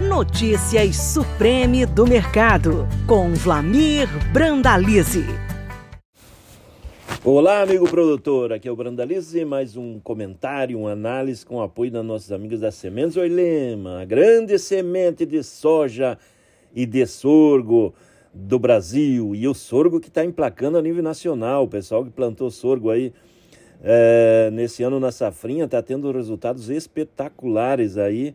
Notícias Supreme do Mercado, com Vlamir Brandalize. Olá, amigo produtor. Aqui é o Brandalize. Mais um comentário, uma análise com apoio das nossas amigas da Sementes Oilema, a grande semente de soja e de sorgo do Brasil. E o sorgo que está emplacando a nível nacional. O pessoal que plantou sorgo aí é, nesse ano na safrinha está tendo resultados espetaculares aí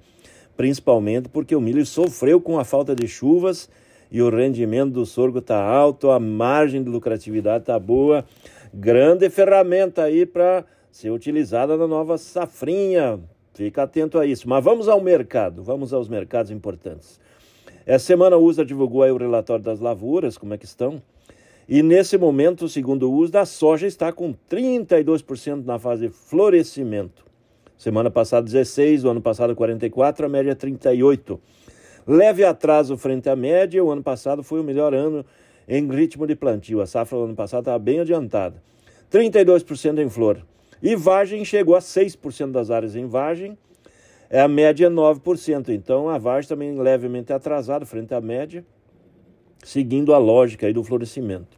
principalmente porque o milho sofreu com a falta de chuvas e o rendimento do sorgo está alto, a margem de lucratividade está boa. Grande ferramenta aí para ser utilizada na nova safrinha. Fica atento a isso. Mas vamos ao mercado, vamos aos mercados importantes. Essa semana o USDA divulgou aí o relatório das lavouras, como é que estão. E nesse momento, segundo o USDA, a soja está com 32% na fase de florescimento. Semana passada 16, o ano passado 44, a média 38. Leve atraso frente à média, o ano passado foi o melhor ano em ritmo de plantio. A safra do ano passado estava bem adiantada. 32% em flor. E vagem chegou a 6% das áreas em vagem. É a média 9%. Então a vagem também levemente atrasada frente à média, seguindo a lógica aí do florescimento.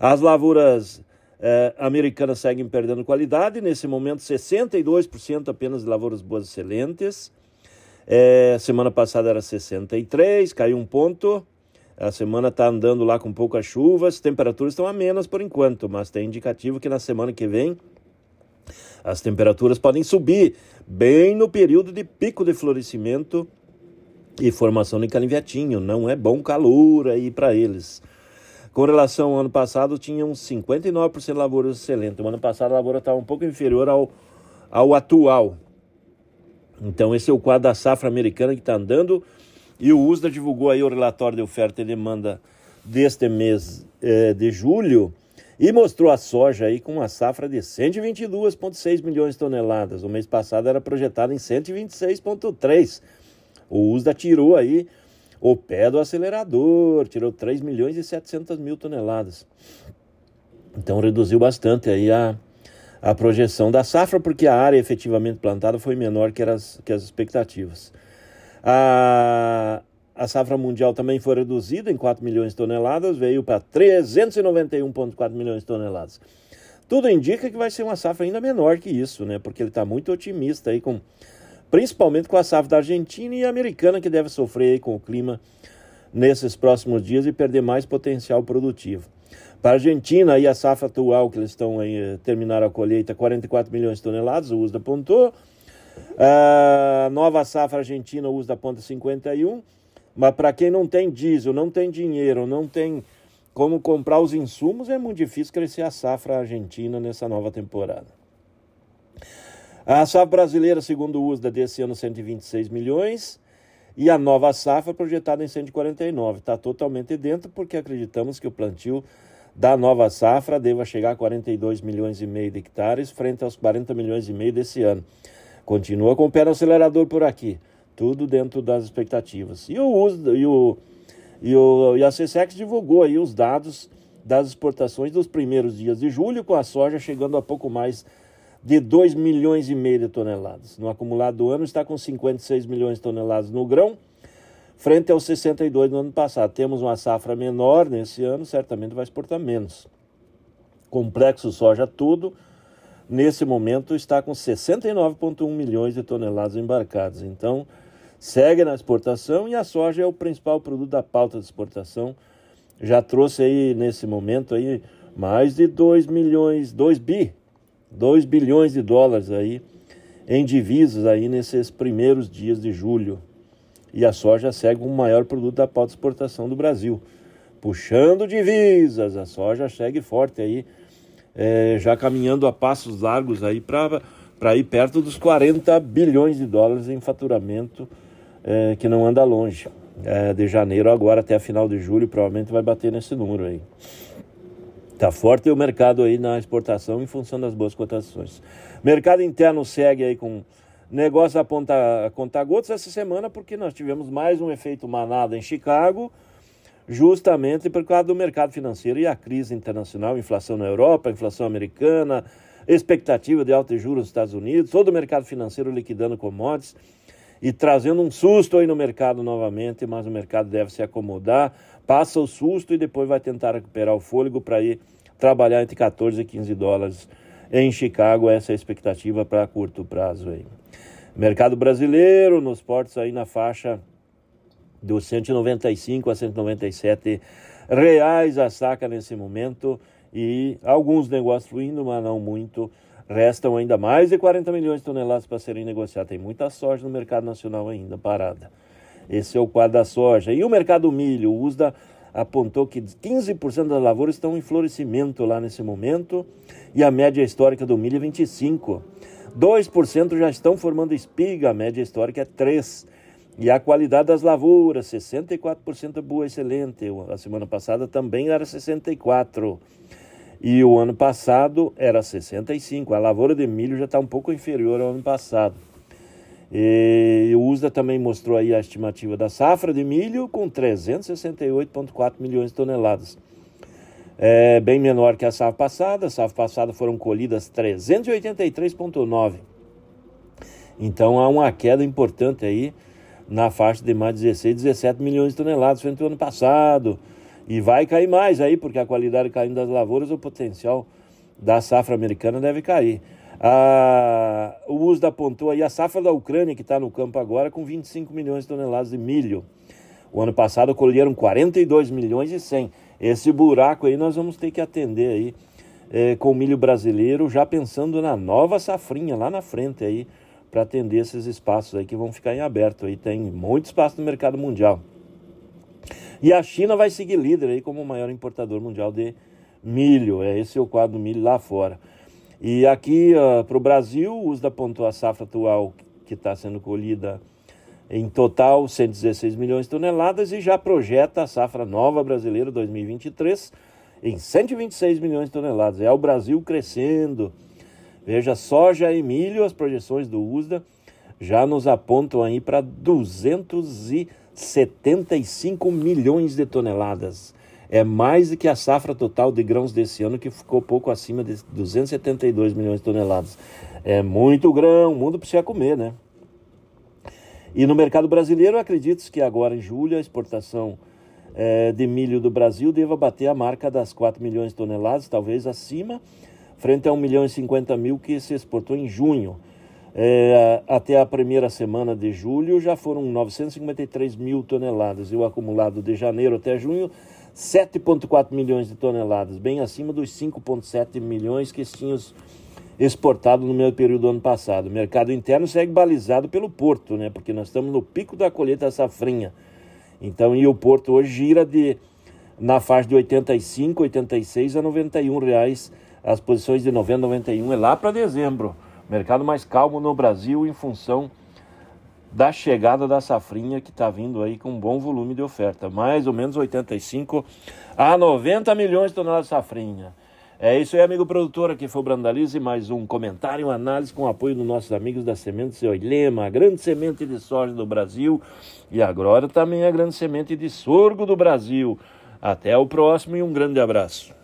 As lavouras é, americanas seguem perdendo qualidade, nesse momento 62% apenas de lavouras boas excelentes. É, semana passada era 63, caiu um ponto. A semana está andando lá com poucas chuvas, temperaturas estão amenas por enquanto, mas tem indicativo que na semana que vem as temperaturas podem subir, bem no período de pico de florescimento e formação de canivetinho. Não é bom calor aí para eles. Com relação ao ano passado, tinham 59% de lavouras excelentes. O ano passado a lavoura estava um pouco inferior ao, ao atual. Então esse é o quadro da safra americana que está andando. E o USDA divulgou aí o relatório de oferta e demanda deste mês eh, de julho e mostrou a soja aí com uma safra de 122,6 milhões de toneladas. O mês passado era projetado em 126,3. O USDA tirou aí o pé do acelerador, tirou 3 milhões e 700 mil toneladas. Então reduziu bastante aí a, a projeção da safra, porque a área efetivamente plantada foi menor que as, que as expectativas. A, a safra mundial também foi reduzida em 4 milhões de toneladas, veio para 391,4 milhões de toneladas. Tudo indica que vai ser uma safra ainda menor que isso, né? Porque ele está muito otimista aí com principalmente com a safra da Argentina e americana, que deve sofrer com o clima nesses próximos dias e perder mais potencial produtivo. Para a Argentina, a safra atual que eles estão aí, eh, terminaram a colheita, 44 milhões de toneladas, o USDA apontou. A nova safra argentina, o USDA aponta 51. Mas para quem não tem diesel, não tem dinheiro, não tem como comprar os insumos, é muito difícil crescer a safra argentina nessa nova temporada. A safra brasileira, segundo o USDA, desse ano 126 milhões e a nova safra projetada em 149. Está totalmente dentro porque acreditamos que o plantio da nova safra deva chegar a 42 milhões e meio de hectares frente aos 40 milhões e meio desse ano. Continua com o pé no acelerador por aqui, tudo dentro das expectativas. E o USDA, e o e, o, e a CSEX divulgou aí os dados das exportações dos primeiros dias de julho, com a soja chegando a pouco mais de 2 milhões e meio de toneladas. No acumulado do ano está com 56 milhões de toneladas no grão, frente aos 62 no ano passado. Temos uma safra menor nesse ano, certamente vai exportar menos. Complexo soja tudo, nesse momento está com 69,1 milhões de toneladas embarcadas. Então, segue na exportação e a soja é o principal produto da pauta de exportação. Já trouxe aí nesse momento aí mais de 2 milhões, 2 bi 2 bilhões de dólares aí em divisas aí nesses primeiros dias de julho. E a soja segue o maior produto da pauta de exportação do Brasil. Puxando divisas, a soja segue forte aí, é, já caminhando a passos largos aí para ir perto dos 40 bilhões de dólares em faturamento, é, que não anda longe. É, de janeiro agora até a final de julho, provavelmente vai bater nesse número aí. Está forte o mercado aí na exportação em função das boas cotações. Mercado interno segue aí com negócio a, ponta, a contar gotas essa semana, porque nós tivemos mais um efeito manada em Chicago, justamente por causa do mercado financeiro e a crise internacional, inflação na Europa, inflação americana, expectativa de alta juros nos Estados Unidos, todo o mercado financeiro liquidando commodities. E trazendo um susto aí no mercado novamente, mas o mercado deve se acomodar, passa o susto e depois vai tentar recuperar o fôlego para ir trabalhar entre 14 e 15 dólares em Chicago, essa é a expectativa para curto prazo aí. Mercado brasileiro, nos portos aí na faixa dos 195 a 197 reais a saca nesse momento e alguns negócios fluindo, mas não muito. Restam ainda mais de 40 milhões de toneladas para serem negociadas. Tem muita soja no mercado nacional ainda parada. Esse é o quadro da soja. E o mercado milho, o USDA apontou que 15% das lavouras estão em florescimento lá nesse momento e a média histórica do milho é 25%. 2% já estão formando espiga, a média histórica é 3%. E a qualidade das lavouras, 64% é boa, excelente. A semana passada também era 64%. E o ano passado era 65%. A lavoura de milho já está um pouco inferior ao ano passado. E o USDA também mostrou aí a estimativa da safra de milho com 368,4 milhões de toneladas. É bem menor que a safra passada. A safra passada foram colhidas 383,9. Então há uma queda importante aí na faixa de mais 16, 17 milhões de toneladas frente ao ano passado. E vai cair mais aí, porque a qualidade caindo das lavouras, o potencial da safra americana deve cair. A, o USDA apontou aí a safra da Ucrânia, que está no campo agora, com 25 milhões de toneladas de milho. O ano passado colheram 42 milhões e 100. Esse buraco aí nós vamos ter que atender aí é, com o milho brasileiro, já pensando na nova safrinha lá na frente aí, para atender esses espaços aí que vão ficar em aberto. Aí tem muito espaço no mercado mundial. E a China vai seguir líder aí como o maior importador mundial de milho. É esse é o quadro do milho lá fora. E aqui uh, para o Brasil, o USDA apontou a safra atual que está sendo colhida em total 116 milhões de toneladas e já projeta a safra nova brasileira 2023 em 126 milhões de toneladas. É o Brasil crescendo. Veja, soja e milho, as projeções do USDA já nos apontam aí para 275 milhões de toneladas é mais do que a safra total de grãos desse ano, que ficou pouco acima de 272 milhões de toneladas. É muito grão, o mundo precisa comer, né? E no mercado brasileiro, acredito que agora em julho a exportação é, de milho do Brasil deva bater a marca das 4 milhões de toneladas, talvez acima, frente a 1 milhão e 50 mil que se exportou em junho. É, até a primeira semana de julho já foram 953 mil toneladas e o acumulado de janeiro até junho 7,4 milhões de toneladas, bem acima dos 5,7 milhões que tínhamos exportado no mesmo período do ano passado. O mercado interno segue balizado pelo porto, né? Porque nós estamos no pico da colheita safrinha. Então, e o porto hoje gira de na faixa de 85, 86 a 91 reais. As posições de 90, 91 é lá para dezembro. Mercado mais calmo no Brasil em função da chegada da safrinha que está vindo aí com um bom volume de oferta, mais ou menos 85 a 90 milhões de toneladas de safrinha. É isso aí, amigo produtor, aqui foi o Brandalize, mais um comentário, uma análise com apoio dos nossos amigos da Semente Seu Lema, a grande semente de soja do Brasil e agora também a grande semente de sorgo do Brasil. Até o próximo e um grande abraço.